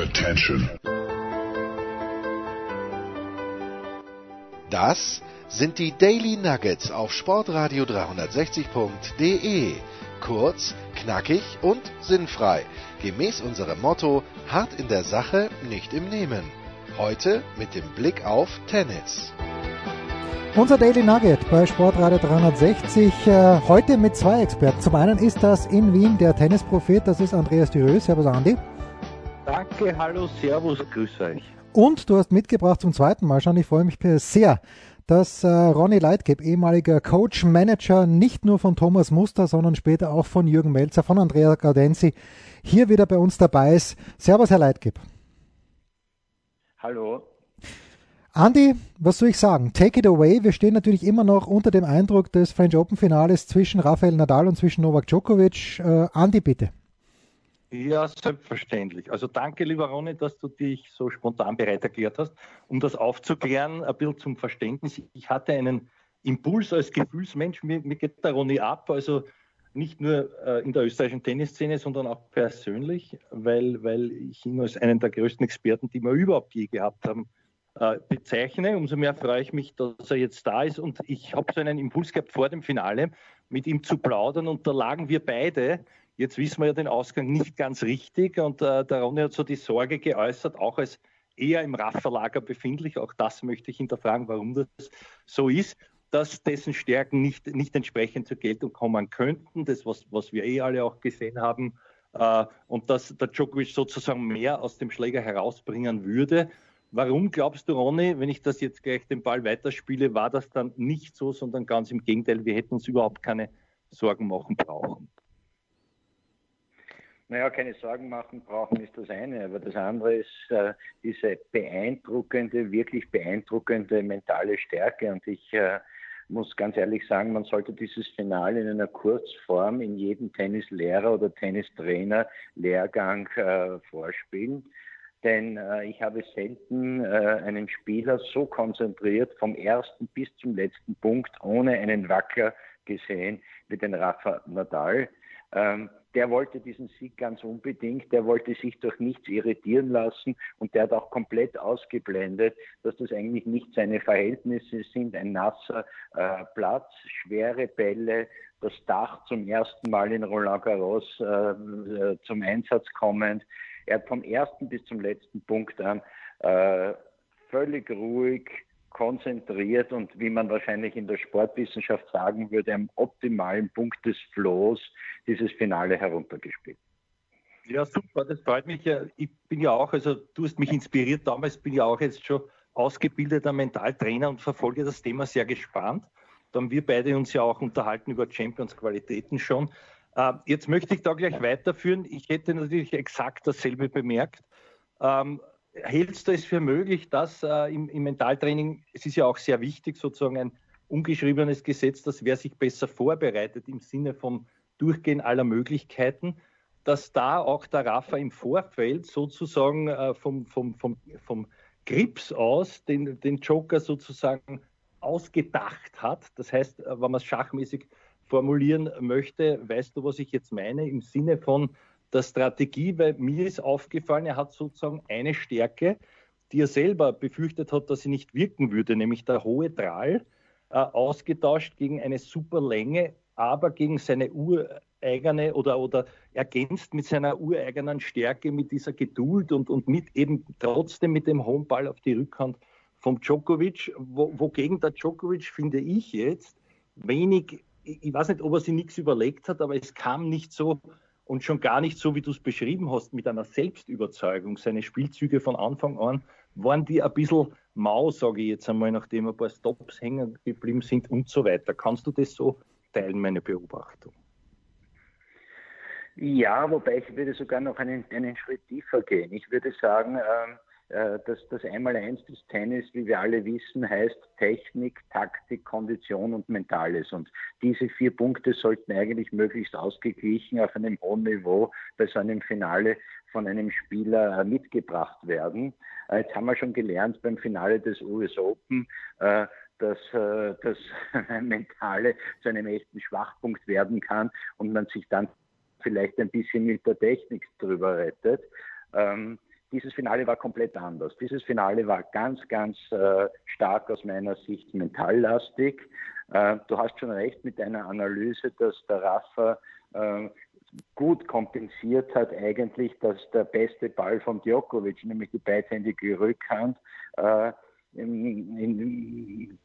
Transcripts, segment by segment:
Attention. Das sind die Daily Nuggets auf Sportradio 360.de. Kurz, knackig und sinnfrei. Gemäß unserem Motto: hart in der Sache, nicht im Nehmen. Heute mit dem Blick auf Tennis. Unser Daily Nugget bei Sportradio 360. Äh, heute mit zwei Experten. Zum einen ist das in Wien der Tennisprophet, das ist Andreas Dürö. Servus Andi. Danke, hallo, servus, grüß euch. Und du hast mitgebracht zum zweiten Mal schon, ich freue mich sehr, dass äh, Ronny Leitgeb, ehemaliger Coach, Manager, nicht nur von Thomas Muster, sondern später auch von Jürgen Melzer, von Andrea Gaudenzi, hier wieder bei uns dabei ist. Servus, Herr Leitgeb. Hallo. Andi, was soll ich sagen? Take it away. Wir stehen natürlich immer noch unter dem Eindruck des French Open Finales zwischen Rafael Nadal und zwischen Novak Djokovic. Äh, Andi, bitte. Ja, selbstverständlich. Also danke, lieber Ronny, dass du dich so spontan bereit erklärt hast, um das aufzuklären, ein bisschen zum Verständnis. Ich hatte einen Impuls als Gefühlsmensch, mir, mir geht der Ronny ab, also nicht nur äh, in der österreichischen Tennisszene, sondern auch persönlich, weil, weil ich ihn als einen der größten Experten, die wir überhaupt je gehabt haben, äh, bezeichne. Umso mehr freue ich mich, dass er jetzt da ist. Und ich habe so einen Impuls gehabt vor dem Finale, mit ihm zu plaudern. Und da lagen wir beide, jetzt wissen wir ja den Ausgang nicht ganz richtig. Und äh, der Ronny hat so die Sorge geäußert, auch als eher im Rafferlager befindlich, auch das möchte ich hinterfragen, warum das so ist, dass dessen Stärken nicht, nicht entsprechend zur Geltung kommen könnten. Das, was, was wir eh alle auch gesehen haben. Äh, und dass der Djokovic sozusagen mehr aus dem Schläger herausbringen würde. Warum glaubst du, Ronny, wenn ich das jetzt gleich den Ball weiterspiele, war das dann nicht so, sondern ganz im Gegenteil, wir hätten uns überhaupt keine Sorgen machen brauchen? Naja, keine Sorgen machen brauchen ist das eine, aber das andere ist äh, diese beeindruckende, wirklich beeindruckende mentale Stärke. Und ich äh, muss ganz ehrlich sagen, man sollte dieses Finale in einer Kurzform in jedem Tennislehrer oder Tennistrainer Lehrgang äh, vorspielen denn äh, ich habe selten äh, einen Spieler so konzentriert vom ersten bis zum letzten Punkt ohne einen Wackler gesehen wie den Rafa Nadal. Ähm, der wollte diesen Sieg ganz unbedingt, der wollte sich durch nichts irritieren lassen und der hat auch komplett ausgeblendet, dass das eigentlich nicht seine Verhältnisse sind, ein nasser äh, Platz, schwere Bälle, das Dach zum ersten Mal in Roland Garros äh, äh zum Einsatz kommend, er hat vom ersten bis zum letzten Punkt an äh, völlig ruhig, konzentriert und wie man wahrscheinlich in der Sportwissenschaft sagen würde, am optimalen Punkt des Flows dieses Finale heruntergespielt. Ja, super, das freut mich. Ich bin ja auch, also du hast mich inspiriert damals, bin ja auch jetzt schon ausgebildeter Mentaltrainer und verfolge das Thema sehr gespannt. Da haben wir beide uns ja auch unterhalten über Champions Qualitäten schon. Äh, jetzt möchte ich da gleich weiterführen. Ich hätte natürlich exakt dasselbe bemerkt. Ähm, hältst du es für möglich, dass äh, im, im, Mentaltraining, es ist ja auch sehr wichtig, sozusagen ein ungeschriebenes Gesetz, dass wer sich besser vorbereitet im Sinne vom Durchgehen aller Möglichkeiten, dass da auch der Rafa im Vorfeld sozusagen äh, vom, vom, vom, vom Grips aus den, den Joker sozusagen ausgedacht hat. Das heißt, wenn man es schachmäßig formulieren möchte, weißt du, was ich jetzt meine, im Sinne von der Strategie, weil mir ist aufgefallen, er hat sozusagen eine Stärke, die er selber befürchtet hat, dass sie nicht wirken würde, nämlich der hohe Drahl, äh, ausgetauscht gegen eine super Länge, aber gegen seine ureigene oder, oder ergänzt mit seiner ureigenen Stärke, mit dieser Geduld und, und mit eben trotzdem mit dem hohen Ball auf die Rückhand vom Djokovic, wo, wogegen der Djokovic, finde ich jetzt, wenig ich weiß nicht, ob er sich nichts überlegt hat, aber es kam nicht so und schon gar nicht so, wie du es beschrieben hast, mit einer Selbstüberzeugung. Seine Spielzüge von Anfang an waren die ein bisschen mau, sage ich jetzt einmal, nachdem ein paar Stops hängen geblieben sind und so weiter. Kannst du das so teilen, meine Beobachtung? Ja, wobei ich würde sogar noch einen, einen Schritt tiefer gehen. Ich würde sagen, ähm, äh, dass das Einmaleins des Tennis, wie wir alle wissen, heißt Technik, Taktik, Kondition und Mentales. Und diese vier Punkte sollten eigentlich möglichst ausgeglichen auf einem hohen Niveau bei so einem Finale von einem Spieler äh, mitgebracht werden. Äh, jetzt haben wir schon gelernt beim Finale des US Open, dass das Mentale zu einem echten Schwachpunkt werden kann und man sich dann vielleicht ein bisschen mit der Technik drüber rettet. Dieses Finale war komplett anders. Dieses Finale war ganz, ganz äh, stark aus meiner Sicht mentallastig. Äh, du hast schon recht mit deiner Analyse, dass der Rafa äh, gut kompensiert hat eigentlich, dass der beste Ball von Djokovic, nämlich die beidhändige Rückhand, äh, in, in,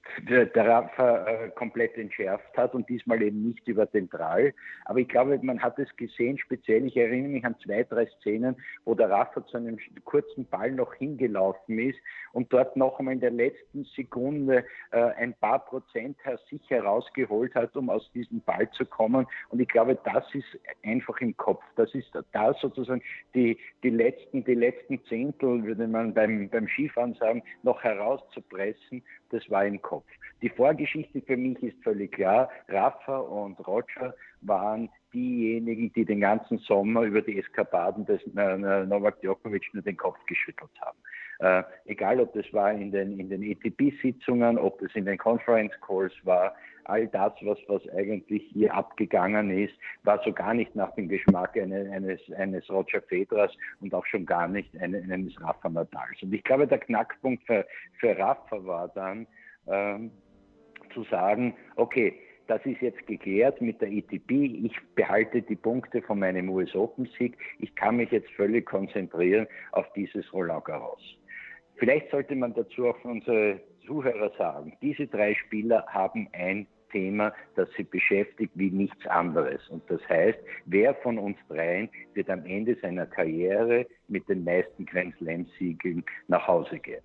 Rafa äh, komplett entschärft hat und diesmal eben nicht über den Drall. Aber ich glaube, man hat es gesehen, speziell, ich erinnere mich an zwei, drei Szenen, wo der Rafa zu einem kurzen Ball noch hingelaufen ist und dort noch einmal in der letzten Sekunde äh, ein paar Prozent sich herausgeholt hat, um aus diesem Ball zu kommen. Und ich glaube, das ist einfach im Kopf. Das ist da sozusagen die, die letzten, die letzten Zehntel, würde man beim, beim Skifahren sagen, noch heraus rauszupressen, das war im Kopf. Die Vorgeschichte für mich ist völlig klar. Rafa und Roger waren diejenigen, die den ganzen Sommer über die Eskapaden des äh, Novak Djokovic nur den Kopf geschüttelt haben. Äh, egal, ob das war in den, in den ETP-Sitzungen, ob das in den Conference Calls war, all das, was, was eigentlich hier abgegangen ist, war so gar nicht nach dem Geschmack eines, eines, eines Roger Federers und auch schon gar nicht eines Rafa Nadals. Und ich glaube, der Knackpunkt für, für Rafa war dann, ähm, zu sagen, okay, das ist jetzt geklärt mit der ETP. Ich behalte die Punkte von meinem US Open Sieg. Ich kann mich jetzt völlig konzentrieren auf dieses Roland Garros. Vielleicht sollte man dazu auch unsere Zuhörer sagen, diese drei Spieler haben ein Thema, das sie beschäftigt wie nichts anderes. Und das heißt, wer von uns dreien wird am Ende seiner Karriere mit den meisten Grand Slam-Siegeln nach Hause gehen.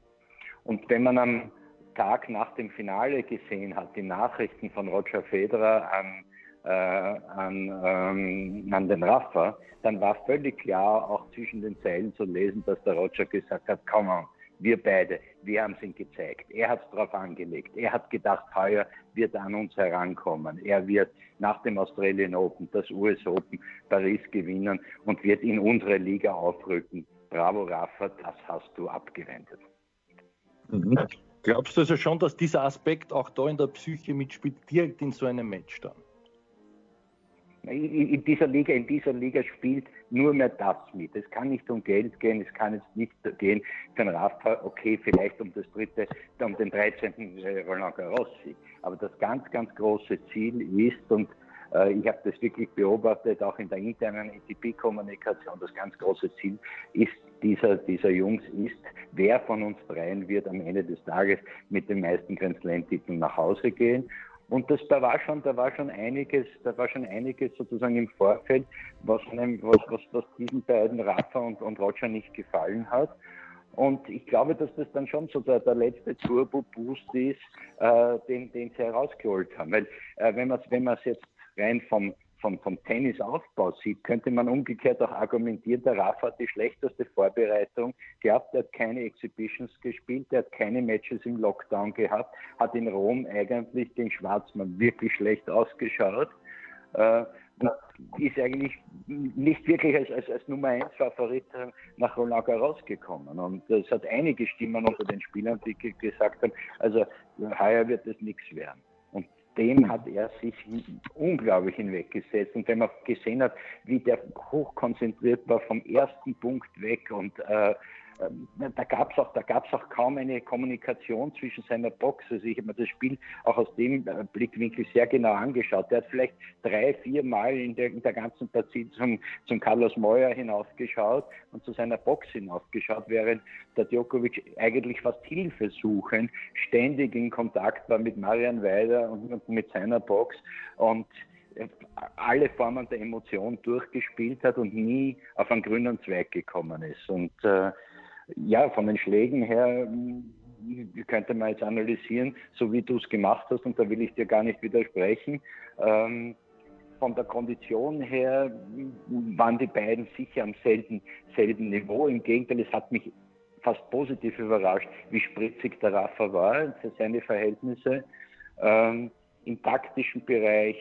Und wenn man am Tag nach dem Finale gesehen hat, die Nachrichten von Roger Federer an, äh, an, ähm, an den Rafa, dann war völlig klar, auch zwischen den Zeilen zu lesen, dass der Roger gesagt hat, komm on, wir beide, wir haben es ihm gezeigt. Er hat es darauf angelegt. Er hat gedacht, heuer wird er an uns herankommen. Er wird nach dem Australian Open, das US Open, Paris gewinnen und wird in unsere Liga aufrücken. Bravo, Rafa, das hast du abgewendet. Mhm. Glaubst du also schon, dass dieser Aspekt auch da in der Psyche mitspielt, direkt in so einem Match dann? In dieser Liga, in dieser Liga spielt nur mehr das mit. Es kann nicht um Geld gehen, es kann jetzt nicht gehen für den Rafa, okay, vielleicht um das dritte, um den 13. Äh, Roland Garros Sieg. Aber das ganz, ganz große Ziel ist, und äh, ich habe das wirklich beobachtet, auch in der internen ETP-Kommunikation, das ganz große Ziel ist, dieser, dieser Jungs ist, wer von uns dreien wird am Ende des Tages mit den meisten Grand Slam-Titeln nach Hause gehen. Und das, da war schon, da war schon einiges, da war schon einiges sozusagen im Vorfeld, was einem, was, was, was diesen beiden Rafa und, und Roger nicht gefallen hat. Und ich glaube, dass das dann schon so der, der letzte Turbo-Boost ist, äh, den, den sie herausgeholt haben. Weil äh, wenn man es wenn jetzt rein vom, vom, vom Tennisaufbau sieht, könnte man umgekehrt auch argumentieren, der Rafa hat die schlechteste Vorbereitung gehabt, er hat keine Exhibitions gespielt, er hat keine Matches im Lockdown gehabt, hat in Rom eigentlich den Schwarzmann wirklich schlecht ausgeschaut. Äh, ist eigentlich nicht wirklich als, als, als Nummer 1 Favorit nach Roland Garros gekommen. Und es hat einige Stimmen unter den Spielern, die gesagt haben, also heuer wird es nichts werden dem hat er sich unglaublich hinweggesetzt. Und wenn man gesehen hat, wie der hochkonzentriert war vom ersten Punkt weg und äh, da gab es auch, auch kaum eine Kommunikation zwischen seiner Box. Also ich habe mir das Spiel auch aus dem äh, Blickwinkel sehr genau angeschaut. Er hat vielleicht drei, vier Mal in der, in der ganzen Partie zum, zum Carlos Moyer hinaufgeschaut und zu seiner Box hinaufgeschaut, während der Djokovic eigentlich fast Hilfe suchen, ständig in Kontakt war mit Marian Weider und mit seiner Box und äh, alle Formen der Emotion durchgespielt hat und nie auf einen grünen Zweig gekommen ist. Und äh, ja, von den Schlägen her hm, könnte man jetzt analysieren, so wie du es gemacht hast, und da will ich dir gar nicht widersprechen. Ähm, von der Kondition her hm, waren die beiden sicher am selben, selben Niveau. Im Gegenteil, es hat mich fast positiv überrascht, wie spritzig der Rafa war für seine Verhältnisse. Ähm, Im taktischen Bereich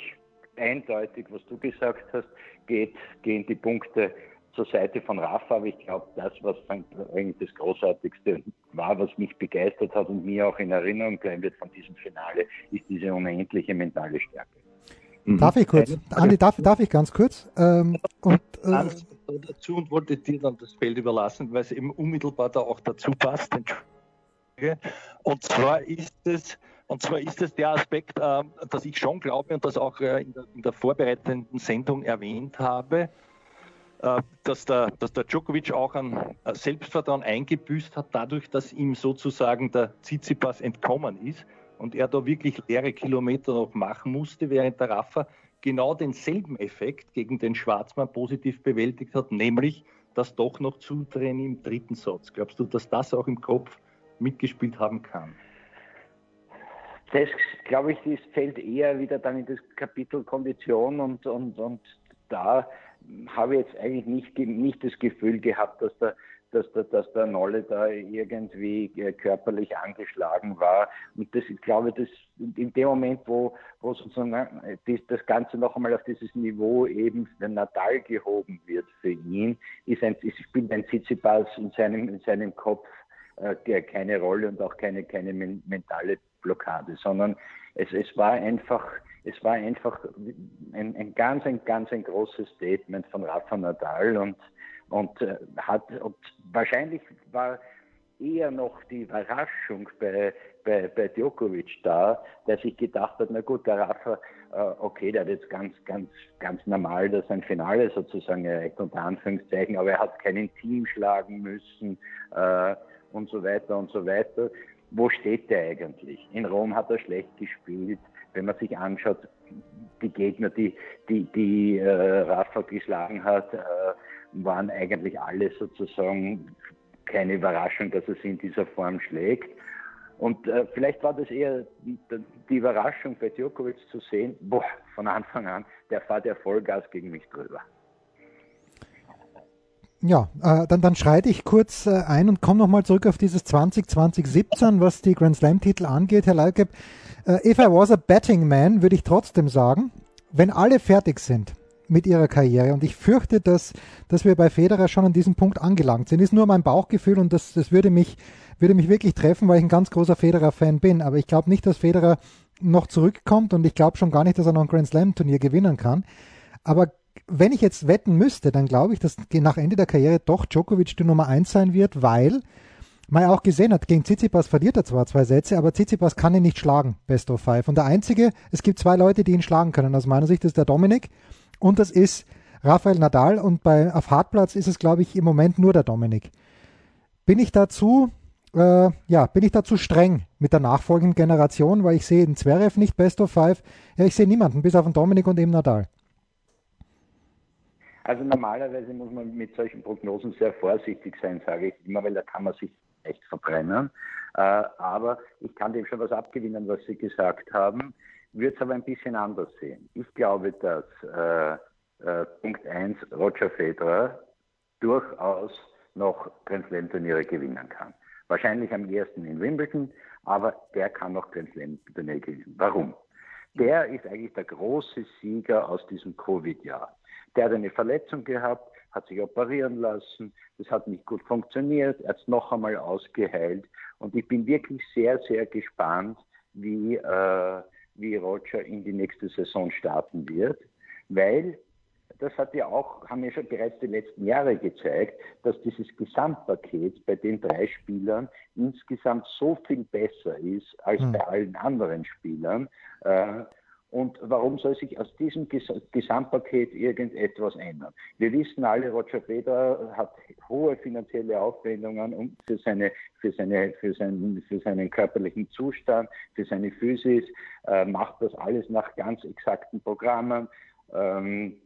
eindeutig, was du gesagt hast, geht, gehen die Punkte zur Seite von Rafa, aber ich glaube, das, was eigentlich das Großartigste war, was mich begeistert hat und mir auch in Erinnerung bleiben wird von diesem Finale, ist diese unendliche mentale Stärke. Mhm. Darf ich kurz? Andi, darf, darf ich ganz kurz? Ähm, und, äh, dazu und wollte dir dann das Feld überlassen, weil es eben unmittelbar da auch dazu passt. Und zwar ist es, und zwar ist es der Aspekt, äh, dass ich schon glaube und das auch äh, in, der, in der vorbereitenden Sendung erwähnt habe, dass der, dass der Djokovic auch an Selbstvertrauen eingebüßt hat, dadurch, dass ihm sozusagen der Tsitsipas entkommen ist und er da wirklich leere Kilometer noch machen musste, während der Rafa genau denselben Effekt gegen den Schwarzmann positiv bewältigt hat, nämlich das doch noch Zudrehen im dritten Satz. Glaubst du, dass das auch im Kopf mitgespielt haben kann? Das, glaube ich, das fällt eher wieder dann in das Kapitel Kondition und, und, und da habe jetzt eigentlich nicht, nicht das Gefühl gehabt, dass der dass der, dass der Nolle da irgendwie äh, körperlich angeschlagen war. Und das, ich glaube, das in dem Moment, wo, wo sozusagen äh, das, das Ganze noch einmal auf dieses Niveau eben der Natal gehoben wird für ihn, ist ein, ist, spielt ein Tsitsipas in seinem, in seinem Kopf äh, keine Rolle und auch keine, keine mentale Blockade, sondern es, es war einfach, es war einfach ein, ein ganz, ein ganz ein großes Statement von Rafa Nadal und und äh, hat und wahrscheinlich war eher noch die Überraschung bei, bei, bei Djokovic da, der sich gedacht hat, na gut, der Rafa, äh, okay, der hat jetzt ganz, ganz, ganz normal das ein Finale sozusagen erreicht, unter Anführungszeichen, aber er hat keinen Team schlagen müssen äh, und so weiter und so weiter. Wo steht der eigentlich? In Rom hat er schlecht gespielt. Wenn man sich anschaut, die Gegner, die, die, die äh, Rafa geschlagen hat, äh, waren eigentlich alle sozusagen keine Überraschung, dass er sie in dieser Form schlägt. Und äh, vielleicht war das eher die Überraschung bei Djokovic zu sehen, boah, von Anfang an, der fährt ja Vollgas gegen mich drüber. Ja, äh, dann, dann schreite ich kurz äh, ein und komme nochmal zurück auf dieses 2020-17, was die Grand Slam-Titel angeht, Herr Leikeb. Äh, if I was a betting man, würde ich trotzdem sagen, wenn alle fertig sind, mit ihrer Karriere. Und ich fürchte, dass, dass wir bei Federer schon an diesem Punkt angelangt sind. Ist nur mein Bauchgefühl und das, das würde mich, würde mich wirklich treffen, weil ich ein ganz großer Federer-Fan bin. Aber ich glaube nicht, dass Federer noch zurückkommt und ich glaube schon gar nicht, dass er noch ein Grand Slam-Turnier gewinnen kann. Aber wenn ich jetzt wetten müsste, dann glaube ich, dass nach Ende der Karriere doch Djokovic die Nummer eins sein wird, weil man ja auch gesehen hat, gegen Tsitsipas verliert er zwar zwei Sätze, aber Tsitsipas kann ihn nicht schlagen, Best of Five. Und der einzige, es gibt zwei Leute, die ihn schlagen können. Aus meiner Sicht ist der Dominik und das ist Rafael Nadal und bei auf Hartplatz ist es, glaube ich, im Moment nur der Dominik. Bin ich dazu, äh, ja, bin ich dazu streng mit der nachfolgenden Generation, weil ich sehe den Zverev nicht Best of Five. Ja, ich sehe niemanden, bis auf den Dominik und eben Nadal. Also normalerweise muss man mit solchen Prognosen sehr vorsichtig sein, sage ich immer, weil da kann man sich echt verbrennen. Äh, aber ich kann dem schon was abgewinnen, was Sie gesagt haben würde es aber ein bisschen anders sehen. Ich glaube, dass äh, äh, Punkt 1 Roger Federer durchaus noch Grand Slam Turniere gewinnen kann. Wahrscheinlich am ersten in Wimbledon, aber der kann noch Grand Slam Turniere gewinnen. Warum? Der ist eigentlich der große Sieger aus diesem Covid-Jahr. Der hat eine Verletzung gehabt, hat sich operieren lassen, das hat nicht gut funktioniert, er hat es noch einmal ausgeheilt und ich bin wirklich sehr, sehr gespannt, wie äh, wie Roger in die nächste Saison starten wird, weil das hat ja auch, haben ja schon bereits die letzten Jahre gezeigt, dass dieses Gesamtpaket bei den drei Spielern insgesamt so viel besser ist als mhm. bei allen anderen Spielern. Äh, und warum soll sich aus diesem Gesamtpaket irgendetwas ändern? Wir wissen alle, Roger Federer hat hohe finanzielle Aufwendungen für, seine, für, seine, für, seinen, für seinen körperlichen Zustand, für seine Physis, äh, macht das alles nach ganz exakten Programmen. Ähm,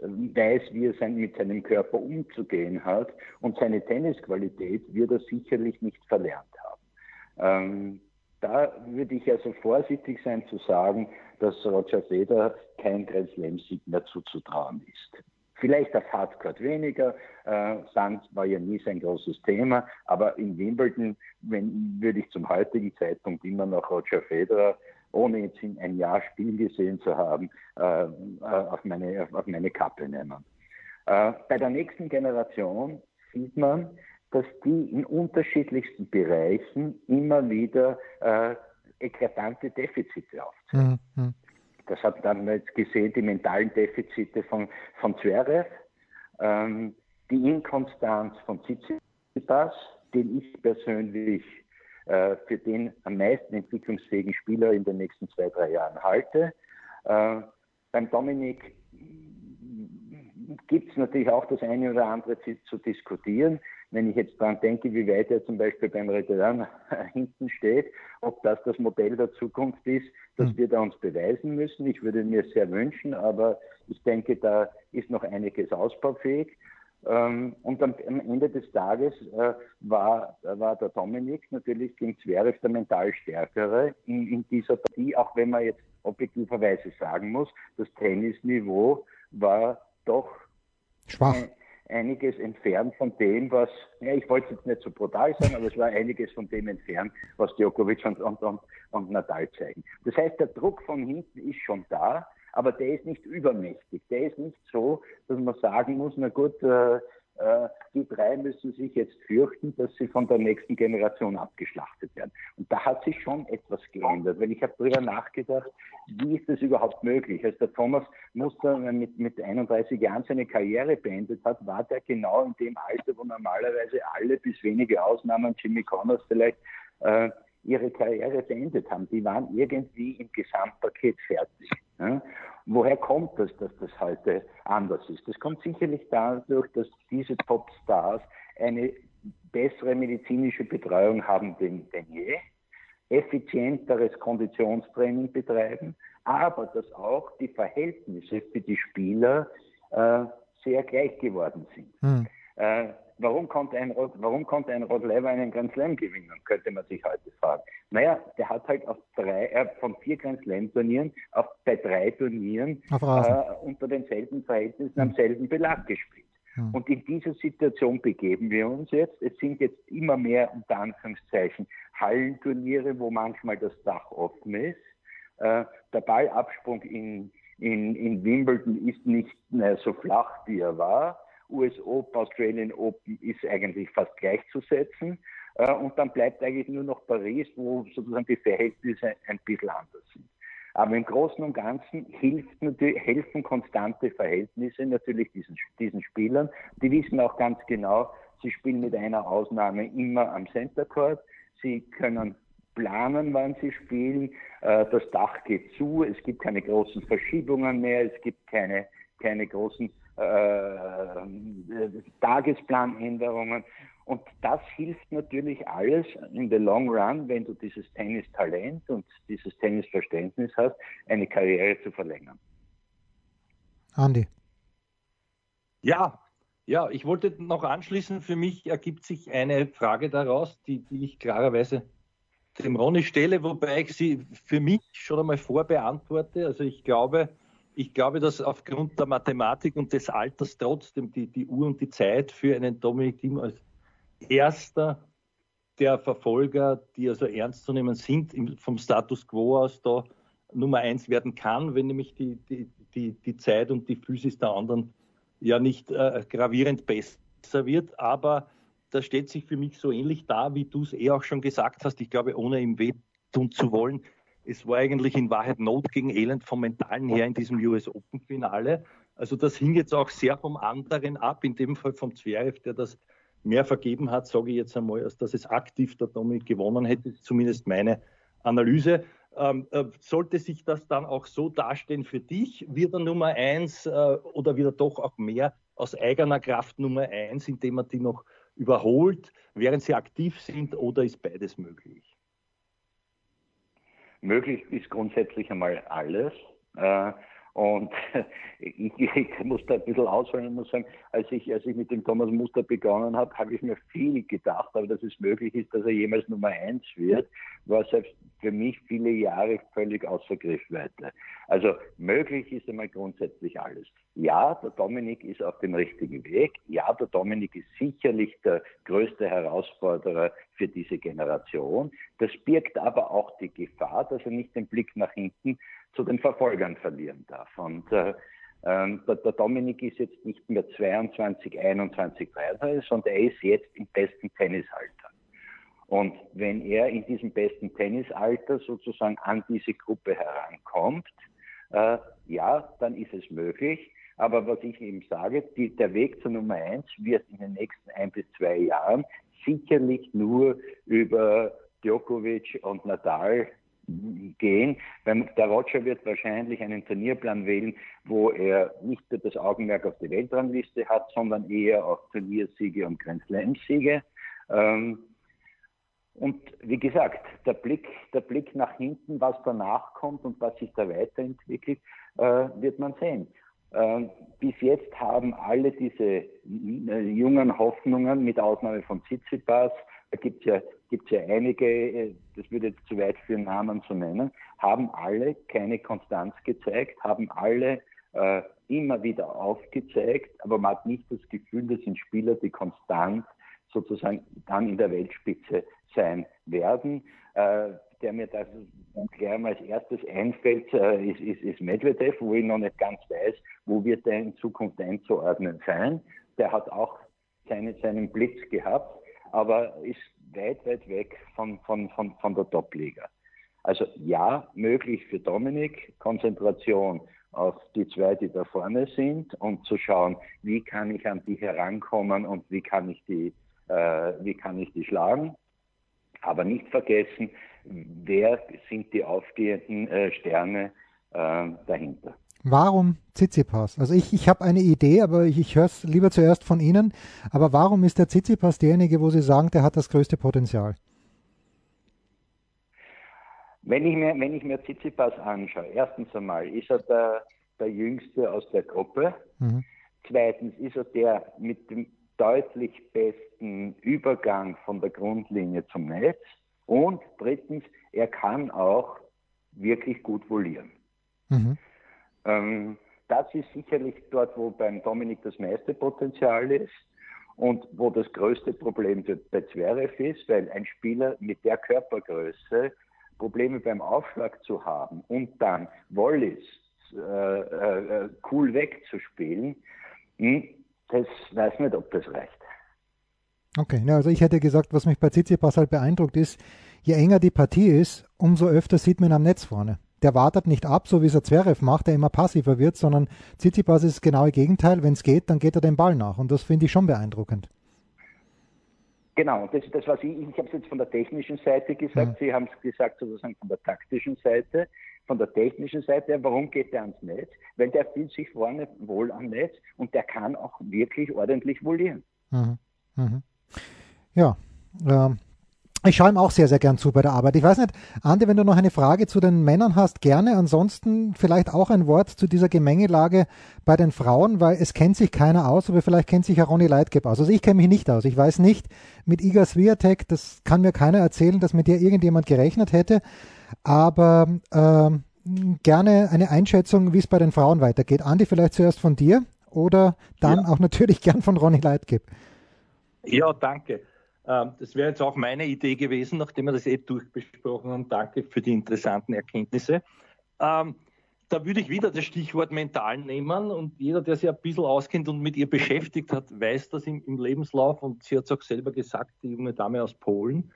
weiß, wie er sein, mit seinem Körper umzugehen hat und seine Tennisqualität wird er sicherlich nicht verlernt haben. Ähm, da würde ich also vorsichtig sein zu sagen, dass Roger Federer kein Grand Slam-Sieg mehr zuzutrauen ist. Vielleicht auf Hardcourt weniger, äh, Sand war ja nie sein großes Thema, aber in Wimbledon wenn, würde ich zum heutigen Zeitpunkt immer noch Roger Federer, ohne jetzt in ein Jahr Spiel gesehen zu haben, äh, äh auf, meine, auf meine Kappe nehmen. Äh, bei der nächsten Generation sieht man, dass die in unterschiedlichsten Bereichen immer wieder äh, eklatante Defizite aufzeigen. Mhm. Das hat dann jetzt gesehen, die mentalen Defizite von, von Zverev. Ähm, die Inkonstanz von Tsitsipas, den ich persönlich äh, für den am meisten entwicklungsfähigen Spieler in den nächsten zwei, drei Jahren halte. Äh, beim Dominik gibt es natürlich auch das eine oder andere zu, zu, diskutieren. Wenn ich jetzt daran denke, wie weit er zum Beispiel beim Veteran hinten steht, ob das das Modell der Zukunft ist, das hm. wird er uns beweisen müssen. Ich würde mir sehr wünschen, aber ich denke, da ist noch einiges ausbaufähig. Ähm, und am, Ende des Tages äh, war, war der Dominik natürlich gegen Zverev der mental Stärkere in, in dieser Partie, auch wenn man jetzt objektiverweise sagen muss, das Tennisniveau war doch schwach. Einiges entfernt von dem, was, ja, ich wollte jetzt nicht so brutal sagen, aber es war einiges von dem entfernt, was Djokovic und, und, und, und Nadal zeigen. Das heißt, der Druck von hinten ist schon da aber der ist nicht übermächtig. Der ist nicht so, dass man sagen muss, na gut, äh, die drei müssen sich jetzt fürchten, dass sie von der nächsten Generation abgeschlachtet werden. Und da hat sich schon etwas geändert, weil ich habe darüber nachgedacht, wie ist das überhaupt möglich? Als der Thomas Muster mit, mit 31 Jahren seine Karriere beendet hat, war der genau in dem Alter, wo normalerweise alle, bis wenige Ausnahmen, Jimmy Connors vielleicht, äh, ihre Karriere beendet haben. Die waren irgendwie im Gesamtpaket fertig. Ja? Woher kommt das, dass das heute anders ist? Das kommt sicherlich dadurch, dass diese Topstars eine bessere medizinische Betreuung haben denn, denn je, effizienteres Konditionstraining betreiben, aber dass auch die Verhältnisse für die Spieler äh, sehr gleich geworden sind. Hm. Äh, konnte ein, warum konnte ein Rod Lever einen Grand Slam gewinnen, könnte man sich heute fragen. Naja, der hat halt auf drei, äh, von vier Grand Slam Turnieren auf, bei drei Turnieren äh, unter denselben Verhältnissen am selben Belag gespielt. Hm. Und in dieser Situation begeben wir uns jetzt. Es sind jetzt immer mehr, unter Anführungszeichen, Hallenturniere, wo manchmal das Dach offen ist. Äh, der Ballabsprung in, in, in Wimbledon ist nicht mehr so flach, wie er war. US Open, Australian Open ist eigentlich fast gleichzusetzen. Äh, und dann bleibt eigentlich nur noch Paris, wo sozusagen die Verhältnisse ein bisschen anders sind. Aber im Großen und Ganzen hilft natürlich, helfen konstante Verhältnisse natürlich diesen, diesen Spielern. Die wissen auch ganz genau, sie spielen mit einer Ausnahme immer am Center Court. Sie können planen, wann sie spielen. Äh, das Dach geht zu. Es gibt keine großen Verschiebungen mehr. Es gibt keine, keine großen Tagesplanänderungen. Und das hilft natürlich alles in the long run, wenn du dieses Tennistalent und dieses Tennisverständnis hast, eine Karriere zu verlängern. Andi. Ja, ja, ich wollte noch anschließen, für mich ergibt sich eine Frage daraus, die, die ich klarerweise dem Ronny stelle, wobei ich sie für mich schon einmal vorbeantworte. Also ich glaube, ich glaube, dass aufgrund der Mathematik und des Alters trotzdem die, die Uhr und die Zeit für einen Dominik Thiem als erster der Verfolger, die also ernst zu nehmen sind, vom Status quo aus da Nummer eins werden kann, wenn nämlich die, die, die, die Zeit und die Physis der anderen ja nicht äh, gravierend besser wird. Aber das steht sich für mich so ähnlich da, wie du es eh auch schon gesagt hast. Ich glaube, ohne ihm weh tun zu wollen, es war eigentlich in Wahrheit Not gegen Elend vom Mentalen her in diesem US Open Finale. Also das hing jetzt auch sehr vom anderen ab, in dem Fall vom Zverev, der das mehr vergeben hat, sage ich jetzt einmal, als dass es aktiv der Dominik gewonnen hätte, zumindest meine Analyse. Ähm, äh, sollte sich das dann auch so darstellen für dich, wird er Nummer eins äh, oder wieder doch auch mehr aus eigener Kraft Nummer eins, indem er die noch überholt, während sie aktiv sind, oder ist beides möglich? Möglich ist grundsätzlich einmal alles. Äh, und ich, ich, muss da ein bisschen ausholen und muss sagen, als ich, als ich mit dem Thomas Muster begonnen habe, habe ich mir viel gedacht, aber dass es möglich ist, dass er jemals Nummer eins wird, war selbst für mich viele Jahre völlig außer Griffweite. Also möglich ist einmal grundsätzlich alles. Ja, der Dominik ist auf dem richtigen Weg. Ja, der Dominik ist sicherlich der größte Herausforderer für diese Generation. Das birgt aber auch die Gefahr, dass er nicht den Blick nach hinten zu den Verfolgern verlieren darf. Und äh, ähm, der, der, Dominik ist jetzt nicht mehr 22, 21, 23, sondern er ist jetzt im besten Tennisalter. Und wenn er in diesem besten Tennisalter sozusagen an diese Gruppe herankommt, äh, ja, dann ist es möglich. Aber was ich eben sage, die, der Weg zur Nummer eins wird in den nächsten ein bis zwei Jahren sicherlich nur über Djokovic und Nadal gehen. Weil der Roger wird wahrscheinlich einen Turnierplan wählen, wo er nicht das Augenmerk auf die Weltrangliste hat, sondern eher auf Turniersiege und Grand Slam-Siege. Ähm, und wie gesagt, der Blick, der Blick nach hinten, was danach kommt und was sich da weiterentwickelt, äh, wird man sehen. Äh, bis jetzt haben alle diese äh, jungen Hoffnungen, mit Ausnahme von Tsitsipas, da gibt es ja, gibt's ja einige, äh, das würde jetzt zu weit führen, Namen zu nennen, haben alle keine Konstanz gezeigt, haben alle äh, immer wieder aufgezeigt, aber man hat nicht das Gefühl, das sind Spieler, die konstant sozusagen dann in der Weltspitze sein werden. Äh, der mir da gleich als erstes einfällt, äh, ist, ist, ist Medvedev, wo ich noch nicht ganz weiß, wo wird er in Zukunft einzuordnen sein. Der hat auch seine, seinen Blitz gehabt, aber ist weit, weit weg von, von, von, von der Top-Liga. Also ja, möglich für Dominik, Konzentration auf die zwei, die da vorne sind und zu schauen, wie kann ich an die herankommen und wie kann ich die, äh, wie kann ich die schlagen. Aber nicht vergessen, wer sind die aufgehenden äh, Sterne äh, dahinter. Warum Tsitsipas? Also ich, ich habe eine Idee, aber ich, ich höre es lieber zuerst von Ihnen. Aber warum ist der Tsitsipas derjenige, wo Sie sagen, der hat das größte Potenzial? Wenn ich mir, wenn ich mir Tsitsipas anschaue, erstens einmal ist er der, der Jüngste aus der Gruppe. Mhm. Zweitens ist er der mit dem deutlich besten Übergang von der Grundlinie zum Netz. Und drittens, er kann auch wirklich gut volieren. Mhm. Ähm, das ist sicherlich dort, wo beim Dominik das meiste Potenzial ist und wo das größte Problem bei Zverev ist, weil ein Spieler mit der Körpergröße Probleme beim Aufschlag zu haben und dann Volleys äh, äh, cool wegzuspielen, hm, das weiß nicht, ob das reicht. Okay, also ich hätte gesagt, was mich bei Tsitsipas halt beeindruckt ist, je enger die Partie ist, umso öfter sieht man am Netz vorne. Der wartet nicht ab, so wie es Zverev macht, der immer passiver wird, sondern Tsitsipas ist das genaue Gegenteil. Wenn es geht, dann geht er den Ball nach. Und das finde ich schon beeindruckend. Genau, das ist das, was ich, ich habe es jetzt von der technischen Seite gesagt, ja. Sie haben es gesagt sozusagen von der taktischen Seite, von der technischen Seite, warum geht der ans Netz? Weil der fühlt sich vorne wohl am Netz und der kann auch wirklich ordentlich volieren. Mhm. Mhm. Ja, ähm, ich schaue ihm auch sehr, sehr gern zu bei der Arbeit. Ich weiß nicht, Andi, wenn du noch eine Frage zu den Männern hast, gerne. Ansonsten vielleicht auch ein Wort zu dieser Gemengelage bei den Frauen, weil es kennt sich keiner aus, aber vielleicht kennt sich ja Ronny Leitgeb aus. Also ich kenne mich nicht aus. Ich weiß nicht, mit Iga Swiatek, das kann mir keiner erzählen, dass mit dir irgendjemand gerechnet hätte. Aber äh, gerne eine Einschätzung, wie es bei den Frauen weitergeht. Andi, vielleicht zuerst von dir oder dann ja. auch natürlich gern von Ronny Leitgeb. Ja, danke. Ähm, das wäre jetzt auch meine Idee gewesen, nachdem wir das eh durchbesprochen haben. Danke für die interessanten Erkenntnisse. Ähm, da würde ich wieder das Stichwort mental nehmen und jeder, der sich ein bisschen auskennt und mit ihr beschäftigt hat, weiß das im, im Lebenslauf und sie hat es auch selber gesagt, die junge Dame aus Polen.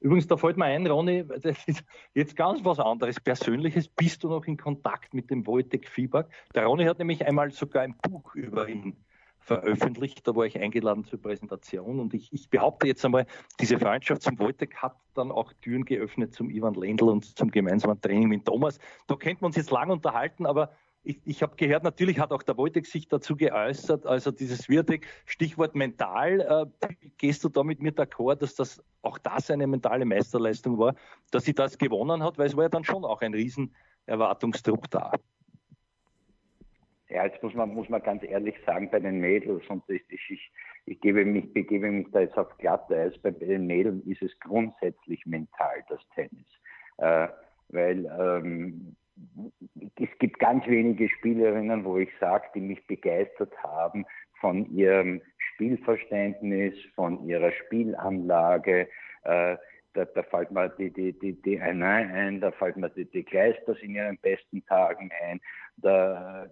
Übrigens, da fällt mir ein, Ronny, das ist jetzt ganz was anderes, Persönliches. Bist du noch in Kontakt mit dem Wojtek Fieberg? Der Ronny hat nämlich einmal sogar ein Buch über ihn veröffentlicht. Da war ich eingeladen zur Präsentation und ich, ich behaupte jetzt einmal, diese Freundschaft zum Wojtek hat dann auch Türen geöffnet zum Ivan Lendl und zum gemeinsamen Training mit Thomas. Da könnte man uns jetzt lang unterhalten, aber ich, ich habe gehört, natürlich hat auch der Wojtek sich dazu geäußert, also dieses Wirtek, Stichwort mental, äh, gehst du da mit mir d'accord, dass das auch das eine mentale Meisterleistung war, dass sie das gewonnen hat, weil es war ja dann schon auch ein riesen Erwartungsdruck da. Ja, jetzt muss man, muss man ganz ehrlich sagen, bei den Mädels, und ich, ich, ich gebe mich, begebe mich da jetzt auf Glatteis, bei den Mädels ist es grundsätzlich mental, das Tennis. Äh, weil ähm, es gibt ganz wenige Spielerinnen, wo ich sage, die mich begeistert haben von ihrem Spielverständnis, von ihrer Spielanlage. Äh, da, da fällt mir die, die, die, die Anna ein, da fällt mir die, die Kleisters in ihren besten Tagen ein. Da,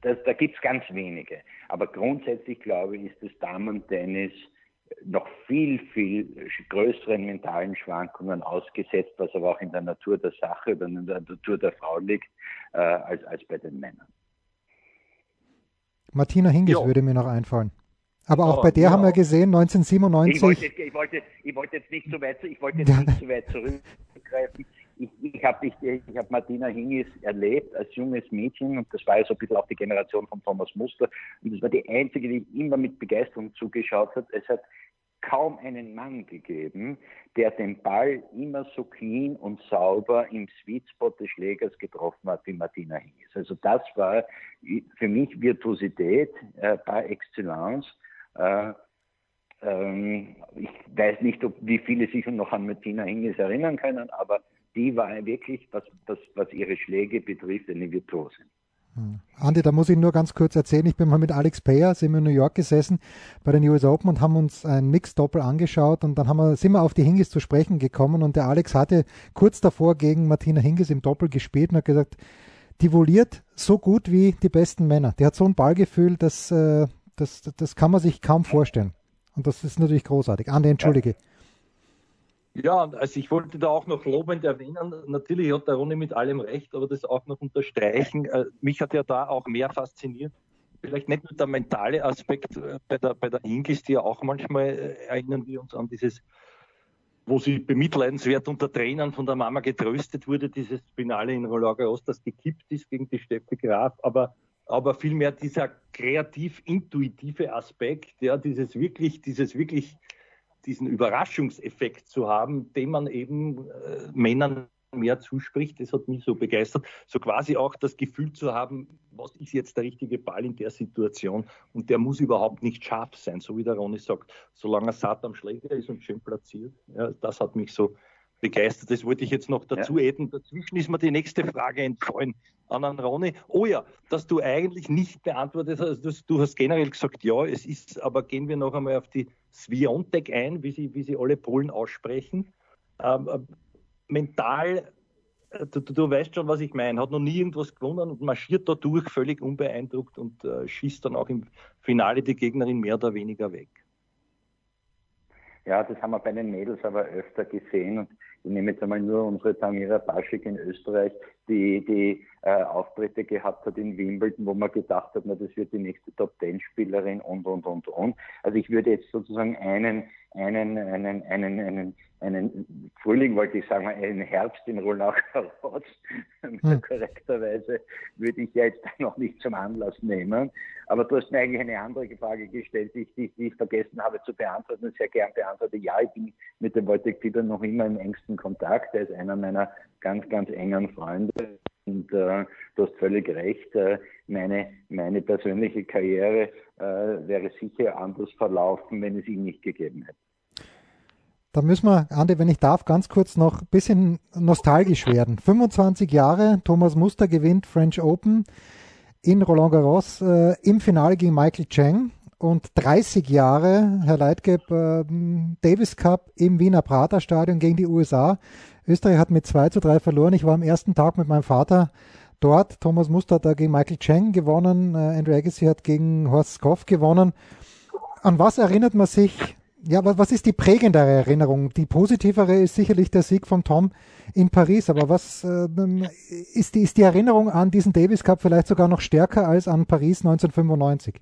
da, da gibt es ganz wenige. Aber grundsätzlich glaube ich, ist das Damen-Tennis noch viel, viel größeren mentalen Schwankungen ausgesetzt, was aber auch in der Natur der Sache oder in der Natur der Frau liegt, äh, als, als bei den Männern. Martina Hingis ja. würde mir noch einfallen. Aber auch oh, bei der ja. haben wir gesehen, 1997. Ich wollte, ich wollte, ich wollte jetzt nicht zu weit, ich wollte jetzt nicht zu weit zurückgreifen. Ich, ich habe ich, ich hab Martina Hingis erlebt als junges Mädchen und das war ja so ein bisschen auch die Generation von Thomas Muster. Und das war die einzige, die immer mit Begeisterung zugeschaut hat. Es hat kaum einen Mann gegeben, der den Ball immer so clean und sauber im Sweet Spot des Schlägers getroffen hat wie Martina Hingis. Also das war für mich Virtuosität äh, par excellence. Äh, ähm, ich weiß nicht, ob, wie viele sich noch an Martina Hingis erinnern können, aber die war wirklich, was, was, was ihre Schläge betrifft, eine Virtuosin. Hm. Andi, da muss ich nur ganz kurz erzählen, ich bin mal mit Alex Payer, sind wir in New York gesessen bei den US Open und haben uns ein Mix-Doppel angeschaut und dann haben wir, sind wir auf die Hingis zu sprechen gekommen und der Alex hatte kurz davor gegen Martina Hingis im Doppel gespielt und hat gesagt, die voliert so gut wie die besten Männer. Die hat so ein Ballgefühl, das, äh, das, das kann man sich kaum vorstellen. Und das ist natürlich großartig. Andi, entschuldige. Ja, also ich wollte da auch noch lobend erwähnen, natürlich hat der Ronny mit allem recht, aber das auch noch unterstreichen. Äh, mich hat ja da auch mehr fasziniert. Vielleicht nicht nur der mentale Aspekt äh, bei der, bei der Ingis, die ja auch manchmal äh, erinnern wir uns an dieses, wo sie bemitleidenswert unter Trainern von der Mama getröstet wurde, dieses Finale in Roland Garros, das gekippt ist gegen die Steffi Graf, aber aber vielmehr dieser kreativ-intuitive Aspekt, ja, dieses wirklich, dieses wirklich diesen Überraschungseffekt zu haben, den man eben äh, Männern mehr zuspricht. Das hat mich so begeistert. So quasi auch das Gefühl zu haben, was ist jetzt der richtige Ball in der Situation? Und der muss überhaupt nicht scharf sein, so wie der Ronny sagt. Solange er satt am Schläger ist und schön platziert. Ja, das hat mich so begeistert. Das wollte ich jetzt noch dazu ja. adden. Dazwischen ist mir die nächste Frage entfallen an Ronny. Oh ja, dass du eigentlich nicht beantwortet hast. Also du hast generell gesagt, ja, es ist, aber gehen wir noch einmal auf die Sviontek ein, wie sie, wie sie alle Polen aussprechen. Ähm, äh, mental, äh, du, du, weißt schon, was ich meine, hat noch nie irgendwas gewonnen und marschiert da durch, völlig unbeeindruckt und äh, schießt dann auch im Finale die Gegnerin mehr oder weniger weg. Ja, das haben wir bei den Mädels aber öfter gesehen und ich nehme jetzt einmal nur unsere Tamira Baschik in Österreich, die, die äh, Auftritte gehabt hat in Wimbledon, wo man gedacht hat, na, das wird die nächste Top-10-Spielerin und, und, und, und. Also ich würde jetzt sozusagen einen, einen, einen, einen, einen, einen Frühling, wollte ich sagen, einen Herbst in Garros, hm. korrekterweise, würde ich ja jetzt noch nicht zum Anlass nehmen. Aber du hast mir eigentlich eine andere Frage gestellt, die, die, die ich vergessen habe zu beantworten und sehr gern beantworte. Ja, ich bin mit dem Wojtek Fieber noch immer im engsten Kontakt. Er ist einer meiner ganz, ganz engen Freunde. Und äh, du hast völlig recht, äh, meine, meine persönliche Karriere äh, wäre sicher anders verlaufen, wenn es ihn nicht gegeben hätte. Da müssen wir, Andi, wenn ich darf, ganz kurz noch ein bisschen nostalgisch werden. 25 Jahre, Thomas Muster gewinnt French Open in Roland Garros äh, im Finale gegen Michael Cheng und 30 Jahre, Herr Leitgeb, äh, Davis Cup im Wiener Prater Stadion gegen die USA. Österreich hat mit 2 zu 3 verloren. Ich war am ersten Tag mit meinem Vater dort. Thomas Muster hat da gegen Michael Cheng gewonnen. Äh, Andrew Agassi hat gegen Horst Skoff gewonnen. An was erinnert man sich? Ja, was ist die prägendere Erinnerung? Die positivere ist sicherlich der Sieg von Tom in Paris. Aber was äh, ist, die, ist die Erinnerung an diesen Davis Cup vielleicht sogar noch stärker als an Paris 1995?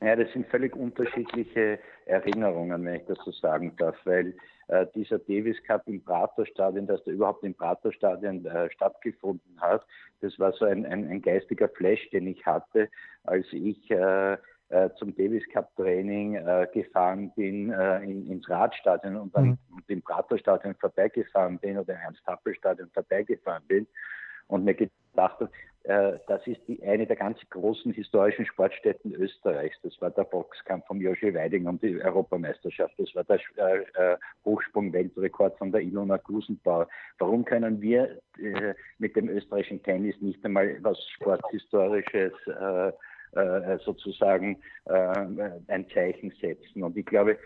Ja, das sind völlig unterschiedliche Erinnerungen, wenn ich das so sagen darf, weil äh, dieser Davis Cup im Praterstadion, dass der überhaupt im Praterstadion äh, stattgefunden hat, das war so ein, ein, ein, geistiger Flash, den ich hatte, als ich äh, äh zum Davis Cup Training äh, gefahren bin äh, in, ins Radstadion und dann mhm. im Praterstadion vorbeigefahren bin oder im Ernst-Happel-Stadion vorbeigefahren bin und mir gedacht habe, äh, das ist die, eine der ganz großen historischen Sportstätten Österreichs. Das war der Boxkampf von Joshi Weiding um die Europameisterschaft. Das war der äh, äh, Hochsprung-Weltrekord von der Ilona Gusenbauer. Warum können wir äh, mit dem österreichischen Tennis nicht einmal was Sporthistorisches äh, äh, sozusagen ein Zeichen setzen? Und ich glaube,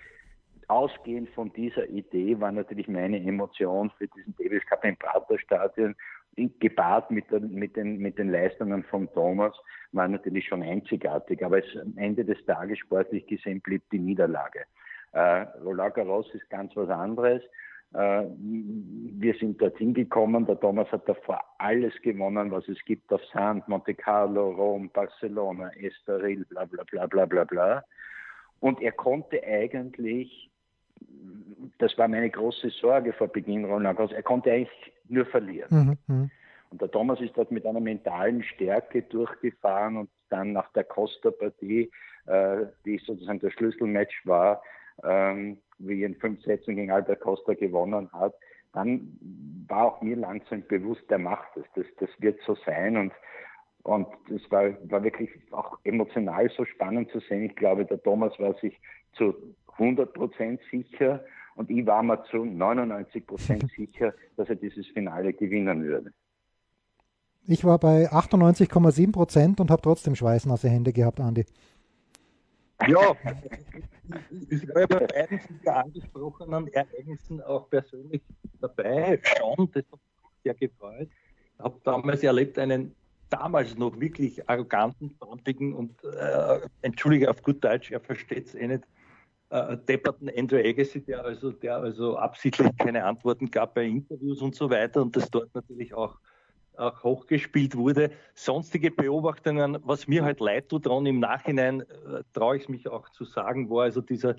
ausgehend von dieser Idee war natürlich meine Emotion für diesen Davis Cup im Praterstadion gepaart mit, der, mit, den, mit den Leistungen von Thomas, war natürlich schon einzigartig. Aber es, am Ende des Tages sportlich gesehen blieb die Niederlage. Äh, Roland Garros ist ganz was anderes. Äh, wir sind dorthin gekommen. Der Thomas hat davor alles gewonnen, was es gibt auf Sand, Monte Carlo, Rom, Barcelona, Estoril, bla bla bla bla bla bla. Und er konnte eigentlich, das war meine große Sorge vor Beginn Roland Garros, er konnte eigentlich nur verlieren. Mhm, mhm. Und der Thomas ist dort mit einer mentalen Stärke durchgefahren und dann nach der Costa-Partie, äh, die sozusagen das Schlüsselmatch war, ähm, wie in fünf Sätzen gegen Albert Costa gewonnen hat, dann war auch mir langsam bewusst, der macht es. Das, das wird so sein. Und, und das war, war wirklich auch emotional so spannend zu sehen. Ich glaube, der Thomas war sich zu 100 Prozent sicher und ich war mir zu 99 Prozent sicher, dass er dieses Finale gewinnen würde. Ich war bei 98,7 Prozent und habe trotzdem schweißnasse Hände gehabt, Andi. Ja, ich war bei beiden der angesprochenen Ereignissen auch persönlich dabei, schon, das hat mich sehr gefreut. Ich habe damals erlebt einen damals noch wirklich arroganten, pampigen und, äh, entschuldige auf gut Deutsch, er versteht es eh nicht, äh, depperten Andrew Agassi, der also, der also absichtlich keine Antworten gab bei Interviews und so weiter und das dort natürlich auch auch hochgespielt wurde. Sonstige Beobachtungen, was mir halt leid tut, dran im Nachhinein äh, traue ich mich auch zu sagen, war also dieser,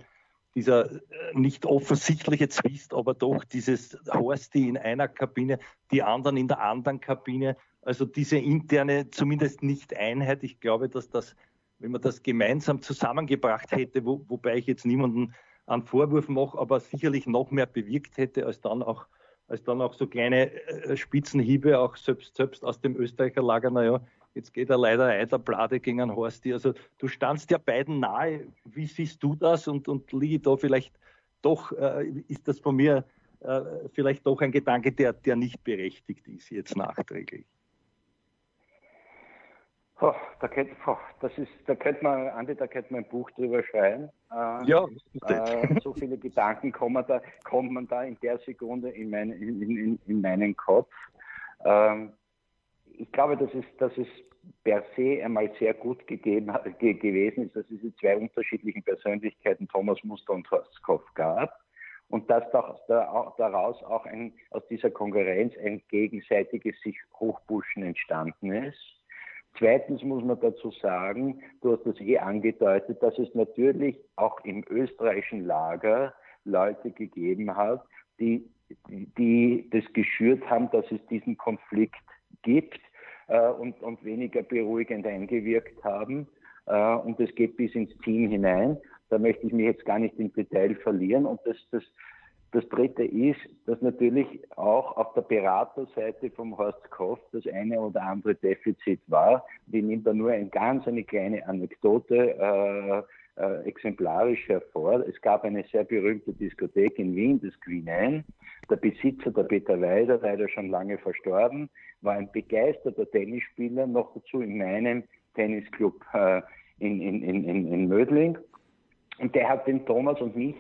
dieser äh, nicht offensichtliche Zwist, aber doch dieses Horsti in einer Kabine, die anderen in der anderen Kabine. Also diese interne, zumindest nicht Einheit. Ich glaube, dass das, wenn man das gemeinsam zusammengebracht hätte, wo, wobei ich jetzt niemanden einen Vorwurf mache, aber sicherlich noch mehr bewirkt hätte, als dann auch als dann auch so kleine äh, Spitzenhiebe, auch selbst, selbst aus dem Österreicher Lager, naja, jetzt geht er leider ein, der gegen einen Horsti. Also du standst ja beiden nahe. Wie siehst du das? Und, und liege da vielleicht doch, äh, ist das von mir äh, vielleicht doch ein Gedanke, der, der nicht berechtigt ist jetzt nachträglich? Oh, da, könnte, oh, das ist, da könnte man, Andi, da könnte man ein Buch drüber schreiben. Äh, ja, äh, so viele Gedanken kommen da, kommt man da in der Sekunde in, mein, in, in, in meinen Kopf. Ähm, ich glaube, dass es, dass es per se einmal sehr gut gegeben, ge, gewesen ist, dass es diese zwei unterschiedlichen Persönlichkeiten, Thomas Muster und Horst Koff, gab. Und dass daraus auch ein, aus dieser Konkurrenz ein gegenseitiges sich Hochpushen entstanden ist. Zweitens muss man dazu sagen, du hast das eh angedeutet, dass es natürlich auch im österreichischen Lager Leute gegeben hat, die, die das geschürt haben, dass es diesen Konflikt gibt äh, und, und weniger beruhigend eingewirkt haben. Äh, und das geht bis ins Team hinein. Da möchte ich mich jetzt gar nicht im Detail verlieren. Und das, das, das Dritte ist, dass natürlich auch auf der Beraterseite vom Horst Koff das eine oder andere Defizit war. Ich nehme da nur ein ganz eine kleine Anekdote äh, äh, exemplarisch hervor. Es gab eine sehr berühmte Diskothek in Wien, das Queen Anne. Der Besitzer, der Peter Weider, leider schon lange verstorben, war ein begeisterter Tennisspieler, noch dazu in meinem Tennisclub äh, in, in, in, in Mödling. Und der hat den Thomas und mich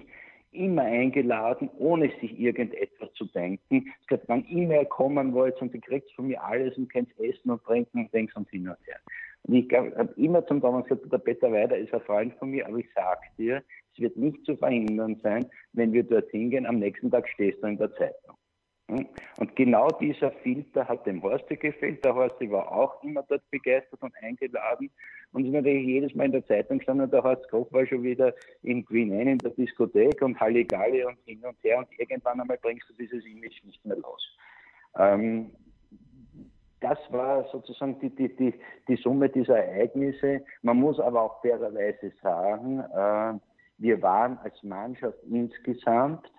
immer eingeladen, ohne sich irgendetwas zu denken. Es hat, wann E-Mail kommen wollt und du kriegst von mir alles und kannst essen und trinken und denkst und hin und her. Und ich habe immer zum Thomas gesagt, der Peter Weider ist ein Freund von mir, aber ich sag dir, es wird nicht zu verhindern sein, wenn wir dorthin gehen, am nächsten Tag stehst du in der Zeitung. Hm? Und genau dieser Filter hat dem Horsti gefehlt. Der Horsti war auch immer dort begeistert und eingeladen. Und ist natürlich jedes Mal in der Zeitung gestanden, der Horst Koch war schon wieder in Queen Anne in der Diskothek und Halligalli und hin und her. Und irgendwann einmal bringst du dieses Image nicht mehr los. Ähm, das war sozusagen die, die, die, die Summe dieser Ereignisse. Man muss aber auch fairerweise sagen, äh, wir waren als Mannschaft insgesamt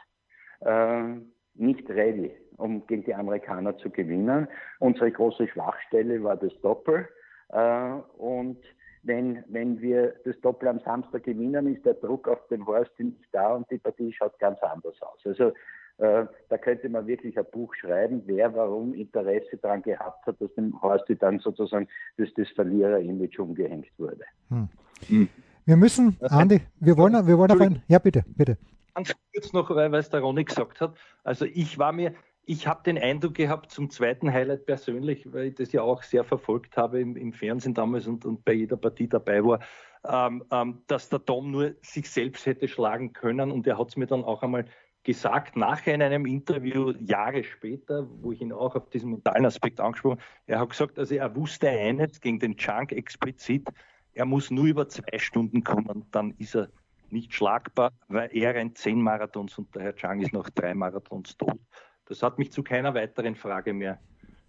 äh, nicht ready, um gegen die Amerikaner zu gewinnen. Unsere große Schwachstelle war das Doppel. Äh, und wenn, wenn wir das Doppel am Samstag gewinnen, ist der Druck auf den Horst nicht da und die Partie schaut ganz anders aus. Also äh, da könnte man wirklich ein Buch schreiben, wer warum Interesse daran gehabt hat, dass dem Horst dann sozusagen das, das Verlierer-Image umgehängt wurde. Hm. Hm. Wir müssen, Andi, wir wollen, wir wollen auf ein, ja bitte, bitte ganz kurz noch, weil, weil es der Ronny gesagt hat. Also ich war mir, ich habe den Eindruck gehabt zum zweiten Highlight persönlich, weil ich das ja auch sehr verfolgt habe im, im Fernsehen damals und, und, bei jeder Partie dabei war, ähm, ähm, dass der Tom nur sich selbst hätte schlagen können und er hat es mir dann auch einmal gesagt, nachher in einem Interview, Jahre später, wo ich ihn auch auf diesen mentalen Aspekt angesprochen habe, er hat gesagt, also er wusste eines gegen den Chunk explizit, er muss nur über zwei Stunden kommen, dann ist er nicht schlagbar, weil er rennt zehn Marathons und der Herr Chang ist nach drei Marathons tot. Das hat mich zu keiner weiteren Frage mehr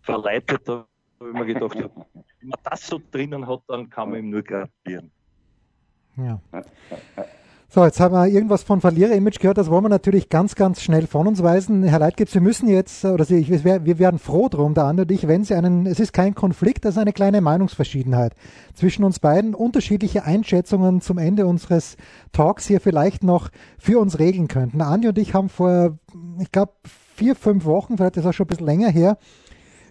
verleitet. Da habe ich mir gedacht, wenn man das so drinnen hat, dann kann man ihm nur gratulieren. Ja. So, jetzt haben wir irgendwas von Verlierer-Image gehört. Das wollen wir natürlich ganz, ganz schnell von uns weisen. Herr Leitgips, wir müssen jetzt, oder Sie, wir werden froh drum, der andere und ich, wenn Sie einen, es ist kein Konflikt, das ist eine kleine Meinungsverschiedenheit zwischen uns beiden. Unterschiedliche Einschätzungen zum Ende unseres Talks hier vielleicht noch für uns regeln könnten. Andi und ich haben vor, ich glaube, vier, fünf Wochen, vielleicht ist das auch schon ein bisschen länger her,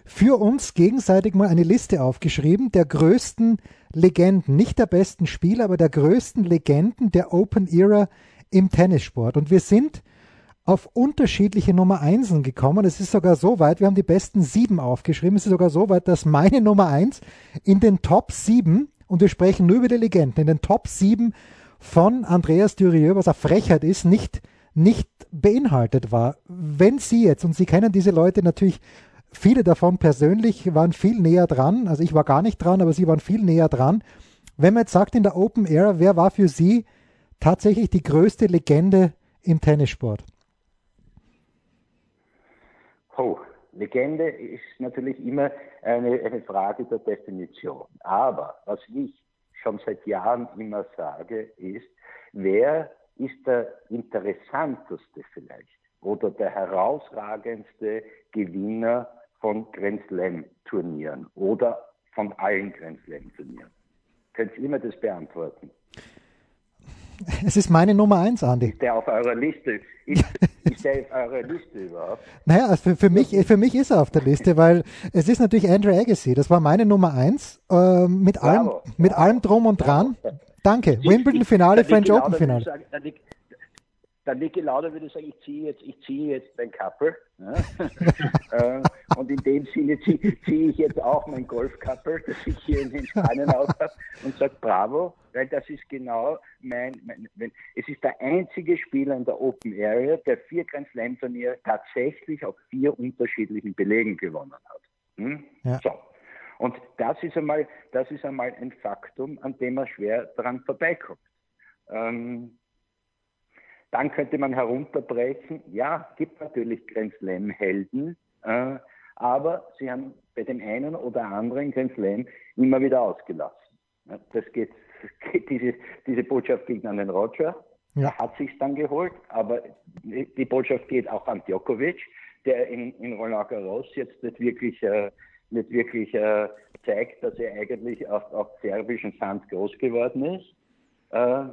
für uns gegenseitig mal eine Liste aufgeschrieben der größten Legenden, nicht der besten Spieler, aber der größten Legenden der Open Era im Tennissport. Und wir sind auf unterschiedliche Nummer Einsen gekommen. Es ist sogar so weit, wir haben die besten sieben aufgeschrieben. Es ist sogar so weit, dass meine Nummer eins in den Top sieben, und wir sprechen nur über die Legenden, in den Top sieben von Andreas Dürieu, was eine Frechheit ist, nicht, nicht beinhaltet war. Wenn Sie jetzt, und Sie kennen diese Leute natürlich Viele davon persönlich waren viel näher dran. Also ich war gar nicht dran, aber sie waren viel näher dran. Wenn man jetzt sagt in der Open Air, wer war für Sie tatsächlich die größte Legende im Tennissport? Oh, Legende ist natürlich immer eine, eine Frage der Definition. Aber was ich schon seit Jahren immer sage, ist, wer ist der interessanteste vielleicht oder der herausragendste Gewinner von Grand Slam Turnieren oder von allen Grand Slam Turnieren? Können Sie mir das beantworten? Es ist meine Nummer eins, Andi. Ist der auf eurer Liste? Ist, ist der auf eurer Liste überhaupt? Naja, also für, für, mich, für mich ist er auf der Liste, weil es ist natürlich Andrew Agassi. Das war meine Nummer eins. Äh, mit, allem, mit allem drum und dran. Danke. Wimbledon-Finale, French Open-Finale der Niki Lauda würde sagen, ich ziehe jetzt, ich ziehe jetzt mein Couple. Ja? Äh, und in dem Sinne ziehe, ziehe ich jetzt auch mein Golf-Couple, das ich hier in den Spanien auf habe und sage Bravo, weil das ist genau mein, mein wenn, es ist der einzige Spieler in der Open Area, der vier Grand Slam Turniere tatsächlich auf vier unterschiedlichen Belegen gewonnen hat. Hm? Ja. So. Und das ist einmal, das ist einmal ein Faktum, an dem man schwer daran vorbeikommt. Ähm, dann könnte man herunterbrechen, ja, gibt natürlich Grand Slam-Helden, äh, aber sie haben bei dem einen oder anderen Grand Slam immer wieder ausgelassen. Das geht, geht diese, diese Botschaft geht an den Roger, ja. hat sich dann geholt, aber die Botschaft geht auch an Djokovic, der in, in Roland Garros jetzt nicht wirklich, äh, nicht wirklich äh, zeigt, dass er eigentlich auf, auf serbischen Sand groß geworden ist. Äh,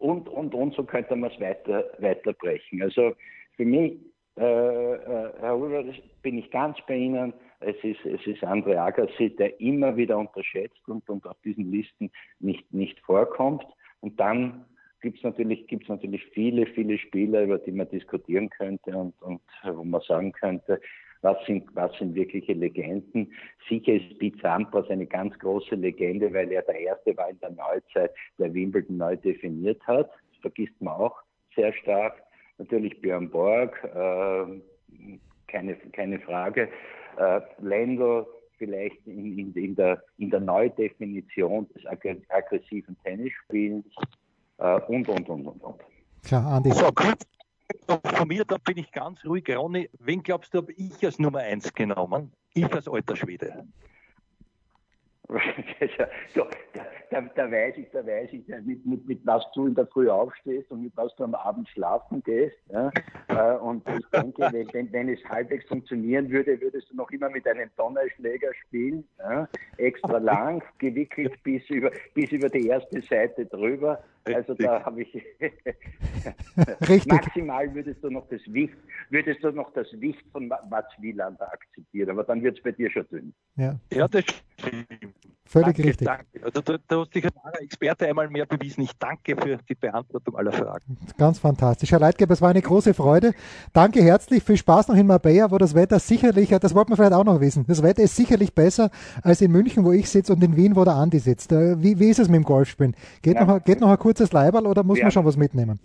und, und, und, so könnte man es weiter, weiterbrechen. Also für mich, äh, äh, Herr Ulrich, bin ich ganz bei Ihnen. Es ist, es ist André Agassi, der immer wieder unterschätzt und, und auf diesen Listen nicht, nicht vorkommt. Und dann gibt es natürlich, gibt's natürlich viele, viele Spieler, über die man diskutieren könnte und, und wo man sagen könnte, was sind, was sind wirkliche Legenden. Sicher ist Pete Sampras eine ganz große Legende, weil er der Erste war in der Neuzeit, der Wimbledon neu definiert hat. Das vergisst man auch sehr stark. Natürlich Björn Borg, äh, keine, keine Frage. Äh, Lendl vielleicht in, in, in, der, in der Neudefinition des aggressiven Tennisspiels äh, und, und, und, und, und. Klar, Andi. So, von mir, da bin ich ganz ruhig. Ronny, wen glaubst du, habe ich als Nummer eins genommen? Ich als alter Schwede. so, da, da, da, weiß ich, da weiß ich, mit, mit, mit was du in der Früh aufstehst und mit was du am Abend schlafen gehst. Ja? Äh, und ich denke, wenn, wenn, wenn, es halbwegs funktionieren würde, würdest du noch immer mit einem Donnerschläger spielen, ja? extra lang, gewickelt bis über, bis über die erste Seite drüber. Also da habe ich maximal würdest du noch das Wicht, würdest du noch das Wicht von Mats Wielander akzeptieren, aber dann wird es bei dir schon dünn. Ja, ja das Völlig danke, richtig. Danke. Also du, du hast dich als Experte einmal mehr bewiesen. Ich danke für die Beantwortung aller Fragen. Ganz fantastisch. Herr Leitgeber, es war eine große Freude. Danke herzlich. Viel Spaß noch in Marbella, wo das Wetter sicherlich, das wollten wir vielleicht auch noch wissen, das Wetter ist sicherlich besser als in München, wo ich sitze und in Wien, wo der Andi sitzt. Äh, wie, wie ist es mit dem Golfspielen? Geht, ja. noch, geht noch ein kurzes Leiberl oder muss ja. man schon was mitnehmen?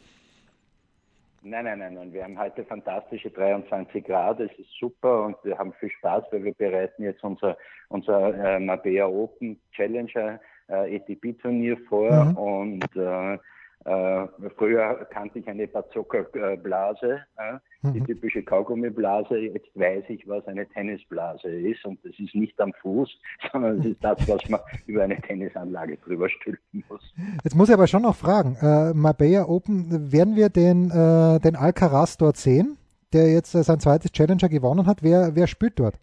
Nein, nein, nein, nein. Wir haben heute fantastische 23 Grad. Es ist super und wir haben viel Spaß, weil wir bereiten jetzt unser, unser äh, Mabea Open Challenger äh, ATP-Turnier vor mhm. und äh, äh, früher kannte ich eine Bazooka-Blase, äh, die mhm. typische Kaugummiblase. Jetzt weiß ich, was eine Tennisblase ist. Und das ist nicht am Fuß, sondern es ist das, was man über eine Tennisanlage drüber stülpen muss. Jetzt muss ich aber schon noch fragen, äh, Marbella Open, werden wir den, äh, den Alcaraz dort sehen, der jetzt äh, sein zweites Challenger gewonnen hat? Wer, wer spielt dort?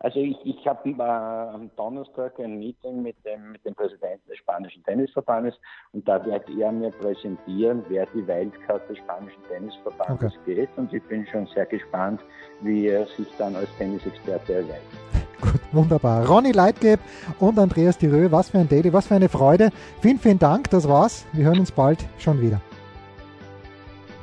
Also ich, ich habe äh, am Donnerstag ein Meeting mit dem, mit dem Präsidenten des spanischen Tennisverbandes und da wird er mir präsentieren, wer die Wildcard des spanischen Tennisverbandes okay. geht und ich bin schon sehr gespannt, wie er sich dann als Tennisexperte erweist. Gut, wunderbar. Ronny Leitgeb und Andreas Dirö, was für ein Daily, was für eine Freude. Vielen, vielen Dank, das war's. Wir hören uns bald schon wieder.